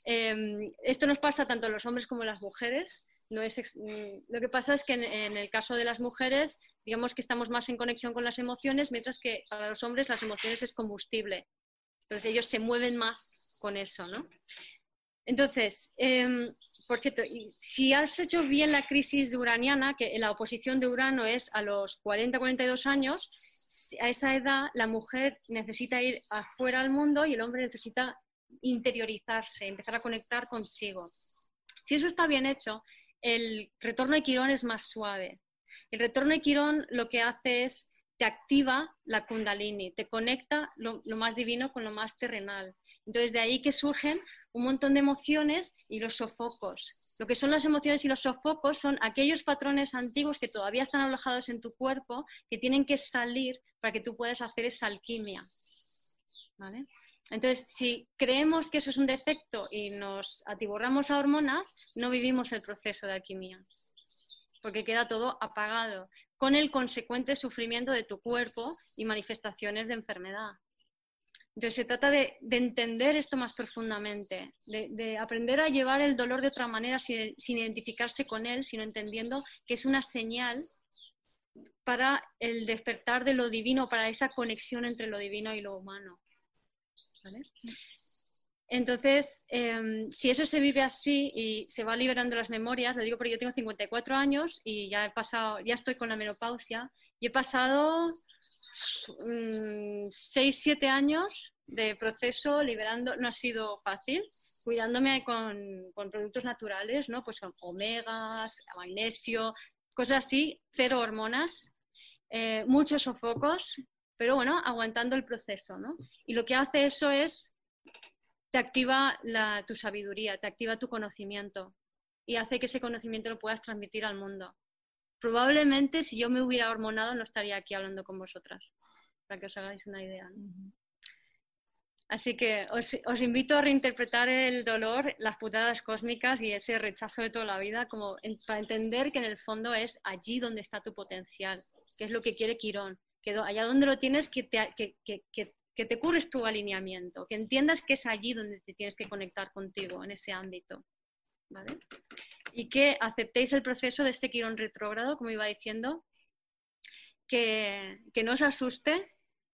Em, esto nos pasa tanto a los hombres como a las mujeres. No es mm, lo que pasa es que en, el caso de las mujeres, digamos que estamos más en conexión con las emociones, mientras que para los hombres las emociones es combustible. Entonces ellos se mueven más con eso, ¿no? Entonces, em, por cierto, si has hecho bien la crisis uraniana, que la oposición de Urano es a los 40-42 años, a esa edad la mujer necesita ir afuera al mundo y el hombre necesita interiorizarse, empezar a conectar consigo. Si eso está bien hecho, el retorno de Quirón es más suave. El retorno de Quirón lo que hace es te activa la kundalini, te conecta lo, más divino con lo más terrenal. Entonces, de ahí que surgen un montón de emociones y los sofocos. Lo que son las emociones y los sofocos son aquellos patrones antiguos que todavía están alojados en tu cuerpo, que tienen que salir para que tú puedas hacer esa alquimia. ¿Vale? Entonces, si creemos que eso es un defecto y nos atiborramos a hormonas, no vivimos el proceso de alquimia, porque queda todo apagado, con el consecuente sufrimiento de tu cuerpo y manifestaciones de enfermedad. Entonces, se trata de, entender esto más profundamente, de, aprender a llevar el dolor de otra manera sin, identificarse con él, sino entendiendo que es una señal para el despertar de lo divino, para esa conexión entre lo divino y lo humano. Entonces, em, si eso se vive así y se va liberando las memorias, lo digo porque yo tengo 54 años y ya he pasado, ya estoy con la menopausia y he pasado 6, mm, 7 años de proceso liberando, no ha sido fácil, cuidándome con, productos naturales, ¿no? Pues omegas, magnesio, cosas así, cero hormonas, eh, muchos sofocos, pero bueno, aguantando el proceso, ¿no? Y lo que hace eso es, te activa tu sabiduría, te activa tu conocimiento y hace que ese conocimiento lo puedas transmitir al mundo. Probablemente si yo me hubiera hormonado no estaría aquí hablando con vosotras, para que os hagáis una idea. Así que os, os, invito a reinterpretar el dolor, las putadas cósmicas y ese rechazo de toda la vida como para entender que en el fondo es allí donde está tu potencial, que es lo que quiere Quirón, que allá donde lo tienes, que te, que, que, que te cures tu alineamiento, que entiendas que es allí donde te tienes que conectar contigo, en ese ámbito. ¿vale? Y que aceptéis el proceso de este quirón retrógrado, como iba diciendo, que, que no os asuste,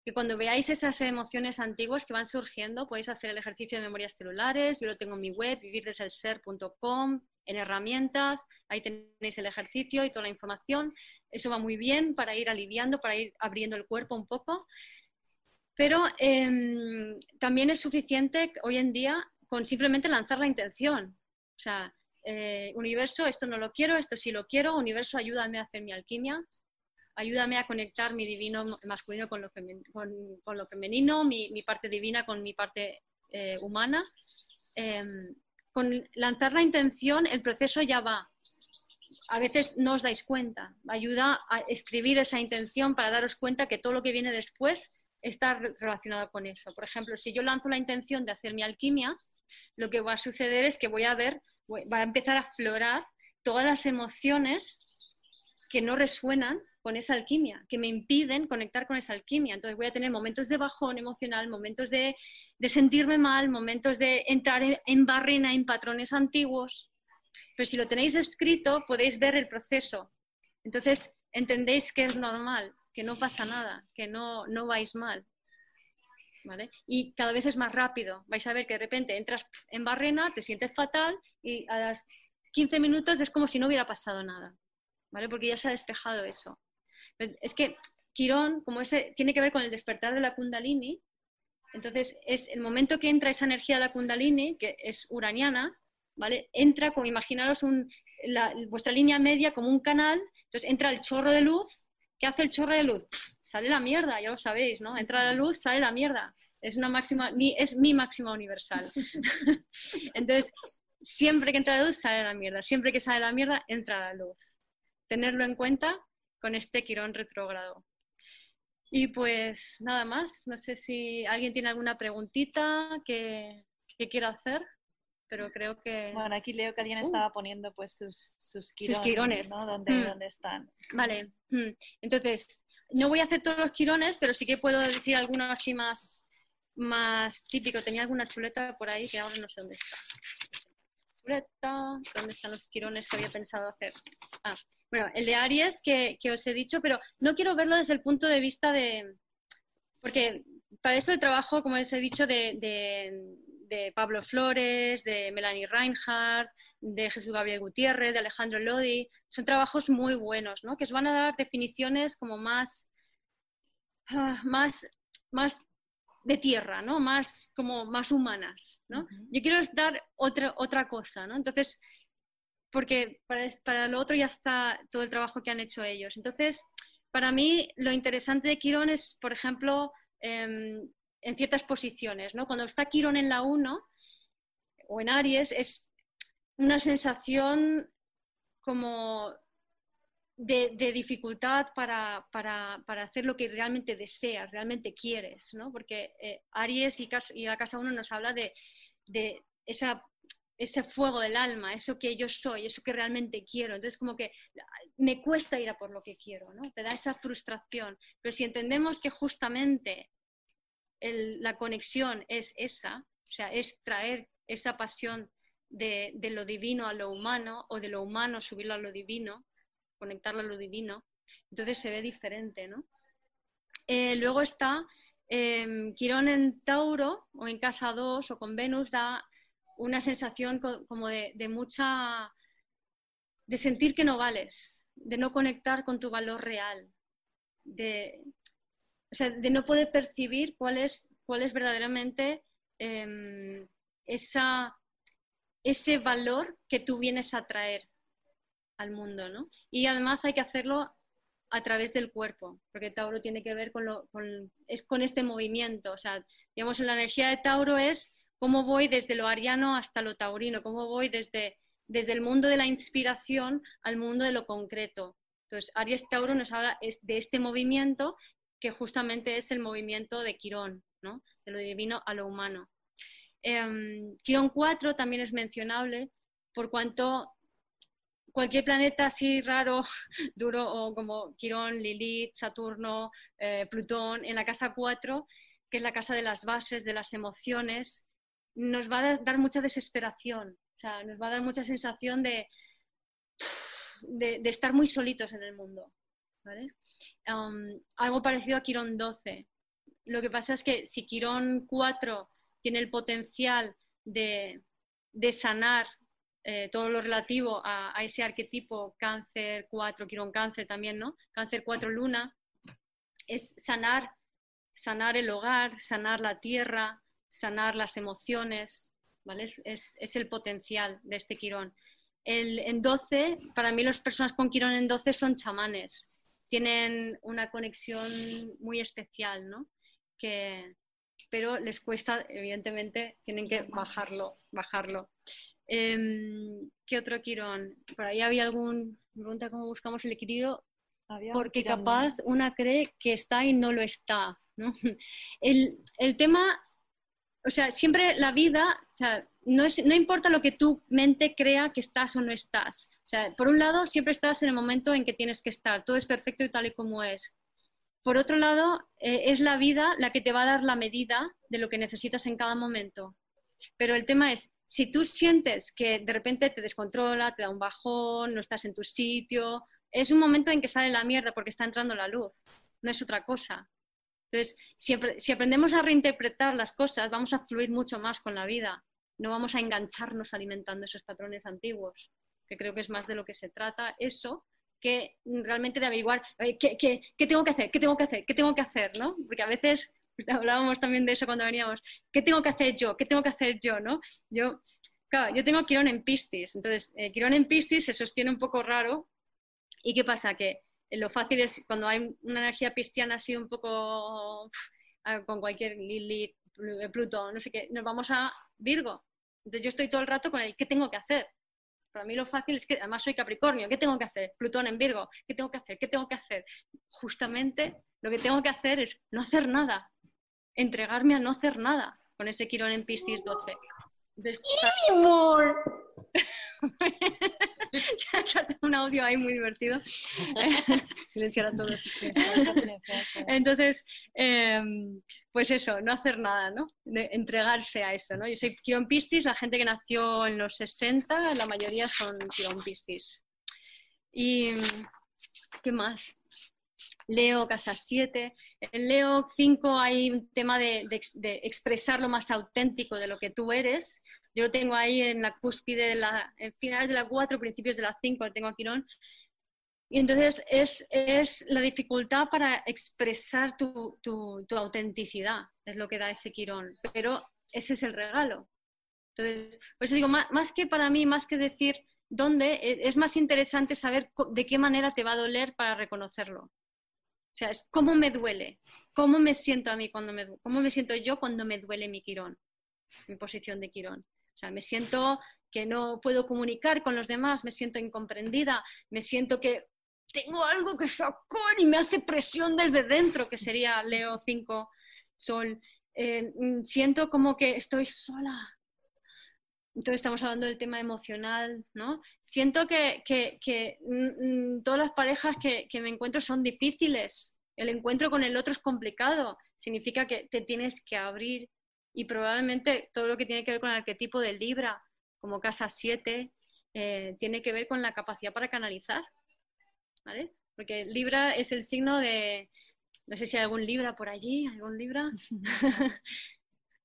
que cuando veáis esas emociones antiguas que van surgiendo, podéis hacer el ejercicio de memorias celulares, yo lo tengo en mi web, vivirdeselser.com, en herramientas, ahí tenéis el ejercicio y toda la información. Eso va muy bien para ir aliviando, para ir abriendo el cuerpo un poco. Pero em, también es suficiente hoy en día con simplemente lanzar la intención. O sea, eh, universo, esto no lo quiero, esto sí lo quiero, universo, ayúdame a hacer mi alquimia, ayúdame a conectar mi divino masculino con lo, femenino, mi, parte divina con mi parte eh, humana. Em, con lanzar la intención, el proceso ya va a veces no os dais cuenta. Ayuda a escribir esa intención para daros cuenta que todo lo que viene después está relacionado con eso. Por ejemplo, si yo lanzo la intención de hacer mi alquimia, lo que va a suceder es que voy a ver, va a empezar a aflorar todas las emociones que no resuenan con esa alquimia, que me impiden conectar con esa alquimia. Entonces voy a tener momentos de bajón emocional, momentos de, sentirme mal, momentos de entrar en barrena en patrones antiguos, pero si lo tenéis escrito, podéis ver el proceso. Entonces, entendéis que es normal, que no pasa nada, que no, no vais mal. ¿Vale? Y cada vez es más rápido. Vais a ver que de repente entras en barrena, te sientes fatal y a las 15 minutos es como si no hubiera pasado nada, ¿vale? Porque ya se ha despejado eso. Es que Quirón, como ese, tiene que ver con el despertar de la Kundalini, entonces es el momento que entra esa energía de la Kundalini, que es uraniana, ¿vale? Entra como, imaginaros un, vuestra línea media como un canal, entonces entra el chorro de luz, ¿qué hace el chorro de luz? Sale la mierda, ya lo sabéis, ¿no? Entra la luz, sale la mierda. Es, una máxima, es mi máxima universal. <laughs> entonces, siempre que entra la luz, sale la mierda. Siempre que sale la mierda, entra la luz. Tenerlo en cuenta con este quirón retrógrado. Y pues nada más, no sé si alguien tiene alguna preguntita que, que quiera hacer pero creo que... Bueno, aquí leo que alguien uh. estaba poniendo pues sus, sus quirones, sus quirones. ¿no? ¿Dónde, mm. ¿Dónde, están? Vale, mm. entonces, no voy a hacer todos los quirones, pero sí que puedo decir alguno así más, más típico. Tenía alguna chuleta por ahí que ahora no sé dónde está. Chuleta, ¿dónde están los quirones que había pensado hacer? Ah, bueno, el de Aries que, que os he dicho, pero no quiero verlo desde el punto de vista de... Porque para eso el trabajo, como os he dicho, de, de Pablo Flores, de Melanie Reinhardt, de Jesús Gabriel Gutiérrez, de Alejandro Lodi, son trabajos muy buenos, ¿no? que os van a dar definiciones como más, ah, más, más de tierra, ¿no? más, como más humanas. ¿no? Yo quiero dar otra, otra cosa, ¿no? entonces, porque para, para lo otro ya está todo el trabajo que han hecho ellos. Entonces, para mí lo interesante de Quirón es, por ejemplo, em, en ciertas posiciones, ¿no? Cuando está Quirón en la 1 o en Aries es una sensación como de, dificultad para, hacer lo que realmente deseas, realmente quieres, ¿no? Porque eh, Aries y, la casa 1 nos habla de, esa, ese fuego del alma, eso que yo soy, eso que realmente quiero. Entonces, como que me cuesta ir a por lo que quiero, ¿no? Te da esa frustración. Pero si entendemos que justamente la conexión es esa, o sea, es traer esa pasión de, lo divino a lo humano o de lo humano subirlo a lo divino, conectarlo a lo divino, entonces se ve diferente, ¿no? Eh, luego está eh, Quirón en Tauro o en Casa 2 o con Venus da una sensación como de, de mucha, de sentir que no vales, de no conectar con tu valor real, de, o sea, de no poder percibir cuál es, cuál es verdaderamente em, esa, ese valor que tú vienes a traer al mundo, ¿no? Y además hay que hacerlo a través del cuerpo, porque Tauro tiene que ver con, lo, con, es con este movimiento, o sea, digamos, la energía de Tauro es cómo voy desde lo ariano hasta lo taurino, cómo voy desde, desde el mundo de la inspiración al mundo de lo concreto. Entonces, Aries Tauro nos habla de este movimiento que justamente es el movimiento de Quirón, ¿no? de lo divino a lo humano. Em, Quirón 4 también es mencionable por cuanto cualquier planeta así raro, <laughs> duro, o como Quirón, Lilith, Saturno, eh, Plutón, en la casa 4, que es la casa de las bases, de las emociones, nos va a dar mucha desesperación, o sea, nos va a dar mucha sensación de, de, de estar muy solitos en el mundo. ¿vale? Algo parecido a Quirón 12. Lo que pasa es que si Quirón 4 tiene el potencial de, sanar eh, todo lo relativo a, ese arquetipo cáncer 4, Quirón cáncer también, ¿no? Cáncer 4 luna, es sanar, sanar el hogar, sanar la tierra, sanar las emociones, ¿vale? Es, es el potencial de este Quirón. El, en 12, para mí las personas con Quirón en 12 son chamanes, tienen una conexión muy especial, ¿no? Que, pero les cuesta, evidentemente, tienen que bajarlo, bajarlo. Em, ¿Qué otro Quirón? Por ahí había algún, pregunta cómo buscamos el equilibrio, porque capaz una cree que está y no lo está. ¿no? <laughs> El, el tema, o sea, siempre la vida, o sea, no, es, no importa lo que tu mente crea que estás o no estás. O sea, por un lado, siempre estás en el momento en que tienes que estar, todo es perfecto y tal y como es. Por otro lado, eh, es la vida la que te va a dar la medida de lo que necesitas en cada momento. Pero el tema es, si tú sientes que de repente te descontrola, te da un bajón, no estás en tu sitio, es un momento en que sale la mierda porque está entrando la luz, no es otra cosa. Entonces, si, si aprendemos a reinterpretar las cosas, vamos a fluir mucho más con la vida no vamos a engancharnos alimentando esos patrones antiguos. Que creo que es más de lo que se trata eso, que realmente de averiguar eh, ¿qué, qué, qué tengo que hacer, qué tengo que hacer, qué tengo que hacer, ¿no? Porque a veces <laughs> hablábamos también de eso cuando veníamos, ¿qué tengo que hacer yo? ¿Qué tengo que hacer yo? ¿no? Yo, claro, yo tengo Quirón en Piscis, entonces eh, Quirón en Piscis se sostiene un poco raro. ¿Y qué pasa? Que lo fácil es cuando hay una energía pistiana así un poco con cualquier Lilith, Plutón, no sé qué, nos vamos a Virgo. Entonces yo estoy todo el rato con el ¿qué tengo que hacer? Para mí lo fácil es que, además soy Capricornio, ¿qué tengo que hacer? Plutón en Virgo, ¿qué tengo que hacer? ¿Qué tengo que hacer? Justamente lo que tengo que hacer es no hacer nada, entregarme a no hacer nada con ese Quirón en Piscis 12. Entonces, mi amor! <laughs> ya tengo un audio ahí muy divertido. <laughs> Silenciar a todos. Entonces, em, pues eso, no hacer nada, ¿no? entregarse a eso, ¿no? Yo soy Quirón Piscis, la gente que nació en los 60, la mayoría son Quirón Piscis. ¿Y qué más? Leo, casa 7. En Leo 5 hay un tema de, expresar lo más auténtico de lo que tú eres. Yo lo tengo ahí en la cúspide, de la, en finales de la 4, principios de la 5, lo tengo a Quirón. Y entonces es, es, la dificultad para expresar tu, tu, tu, autenticidad, es lo que da ese Quirón. Pero ese es el regalo. Entonces, por eso digo, más, más que para mí, más que decir dónde, e, es más interesante saber de qué manera te va a doler para reconocerlo. O sea, es cómo me duele, cómo me siento a mí cuando me cómo me siento yo cuando me duele mi quirón, mi posición de quirón. O sea, me siento que no puedo comunicar con los demás, me siento incomprendida, me siento que tengo algo que sacó y me hace presión desde dentro, que sería Leo 5, Sol. Eh, mm, siento como que estoy sola. Entonces estamos hablando del tema emocional, ¿no? Siento que, mm, mm, todas las parejas que, me encuentro son difíciles. El encuentro con el otro es complicado. Significa que te tienes que abrir y probablemente todo lo que tiene que ver con el arquetipo del Libra, como casa 7, eh, tiene que ver con la capacidad para canalizar. ¿Vale? Porque Libra es el signo de, no sé si hay algún Libra por allí, algún Libra. <laughs> <laughs>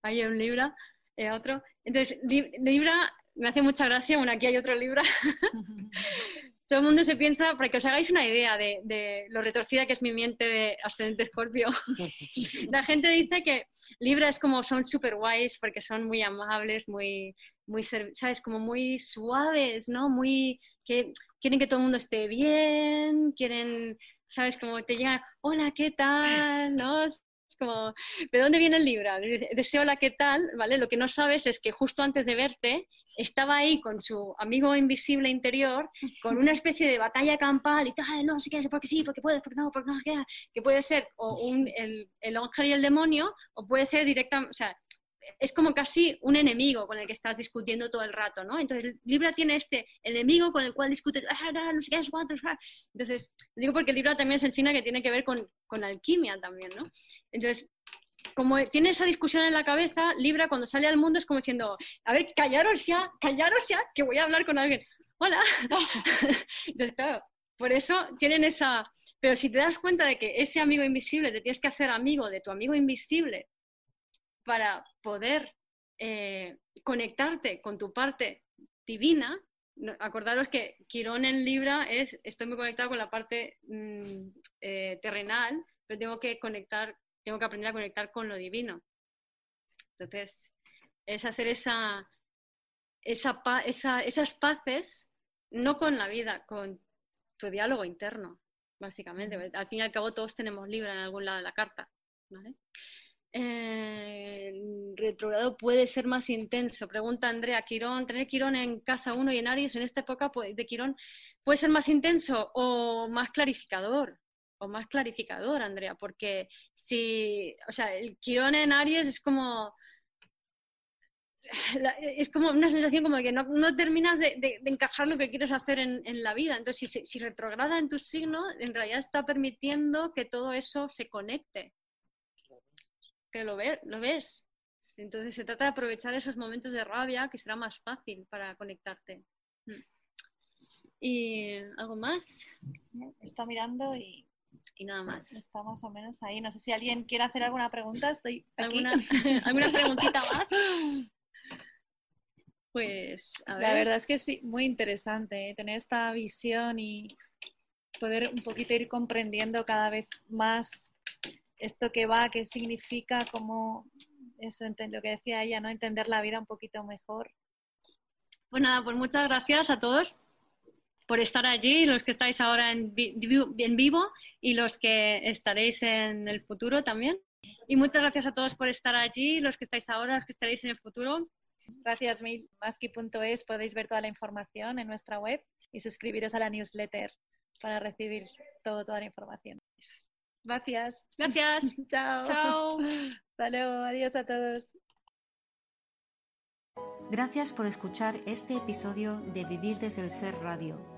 hay un Libra, eh, otro. Entonces, Libra, me hace mucha gracia, bueno, aquí hay otro Libra. <laughs> Todo el mundo se piensa, para que os hagáis una idea de, lo retorcida que es mi mente de ascendente escorpio, <laughs> la gente dice que Libra es como son súper guays porque son muy amables, muy, muy, ¿sabes? Como muy suaves, ¿no? Muy, que quieren que todo el mundo esté bien, quieren, ¿sabes? Como te llegan, hola, ¿qué tal? ¿No? como, ¿de dónde viene el Libra? Deseo la ¿qué tal? ¿Vale? Lo que no sabes es que justo antes de verte estaba ahí con su amigo invisible interior, con una especie de batalla campal y tal, no, si quieres, porque sí, porque puedes, porque no, porque no, que puede ser o un, el, el ángel y el demonio, o puede ser directamente, o sea, es como casi un enemigo con el que estás discutiendo todo el rato, ¿no? Entonces, Libra tiene este enemigo con el cual discute, ah, ah". Entonces, digo porque Libra también es el signo que tiene que ver con, con alquimia también, ¿no? Entonces, como tiene esa discusión en la cabeza, Libra cuando sale al mundo es como diciendo, a ver, callaros ya, callaros ya, que voy a hablar con alguien. Hola. <laughs> Entonces, claro, por eso tienen esa... Pero si te das cuenta de que ese amigo invisible te tienes que hacer amigo de tu amigo invisible para poder eh, conectarte con tu parte divina, acordaros que Quirón en Libra es, estoy muy conectado con la parte mm, eh, terrenal, pero tengo que conectar, tengo que aprender a conectar con lo divino. Entonces, es hacer esa, esa, esas paces, no con la vida, con tu diálogo interno, básicamente. Al fin y al cabo todos tenemos Libra en algún lado de la carta. ¿vale? eh, retrogrado puede ser más intenso? Pregunta Andrea Quirón. ¿Tener Quirón en casa 1 y en Aries en esta época de Quirón puede ser más intenso o más clarificador? O más clarificador, Andrea, porque si, o sea, el Quirón en Aries es como <sighs> es como una sensación como que no, terminas de, encajar lo que quieres hacer en, la vida. Entonces, si, si, retrograda en tu signo, en realidad está permitiendo que todo eso se conecte que lo, ve, lo ves. Entonces se trata de aprovechar esos momentos de rabia que será más fácil para conectarte. Mm. ¿Y algo más? Está mirando y, y nada más. Está más o menos ahí. No sé si alguien quiere hacer alguna pregunta. Estoy ¿Alguna, ¿Alguna preguntita más? <laughs> Pues, a ver. La verdad es que sí, muy interesante ¿eh? tener esta visión y poder un poquito ir comprendiendo cada vez más esto que va, qué significa, cómo eso, lo que decía ella, ¿no? Entender la vida un poquito mejor. Pues nada, pues muchas gracias a todos por estar allí, los que estáis ahora en, vi- en vivo y los que estaréis en el futuro también. Y muchas gracias a todos por estar allí, los que estáis ahora, los que estaréis en el futuro. Gracias mil, maski.es, podéis ver toda la información en nuestra web y suscribiros a la newsletter para recibir todo, toda la información. Gracias. Gracias. <laughs> Chao. Chao. Hasta luego. Adiós a todos. Gracias por escuchar este episodio de Vivir desde el Ser Radio.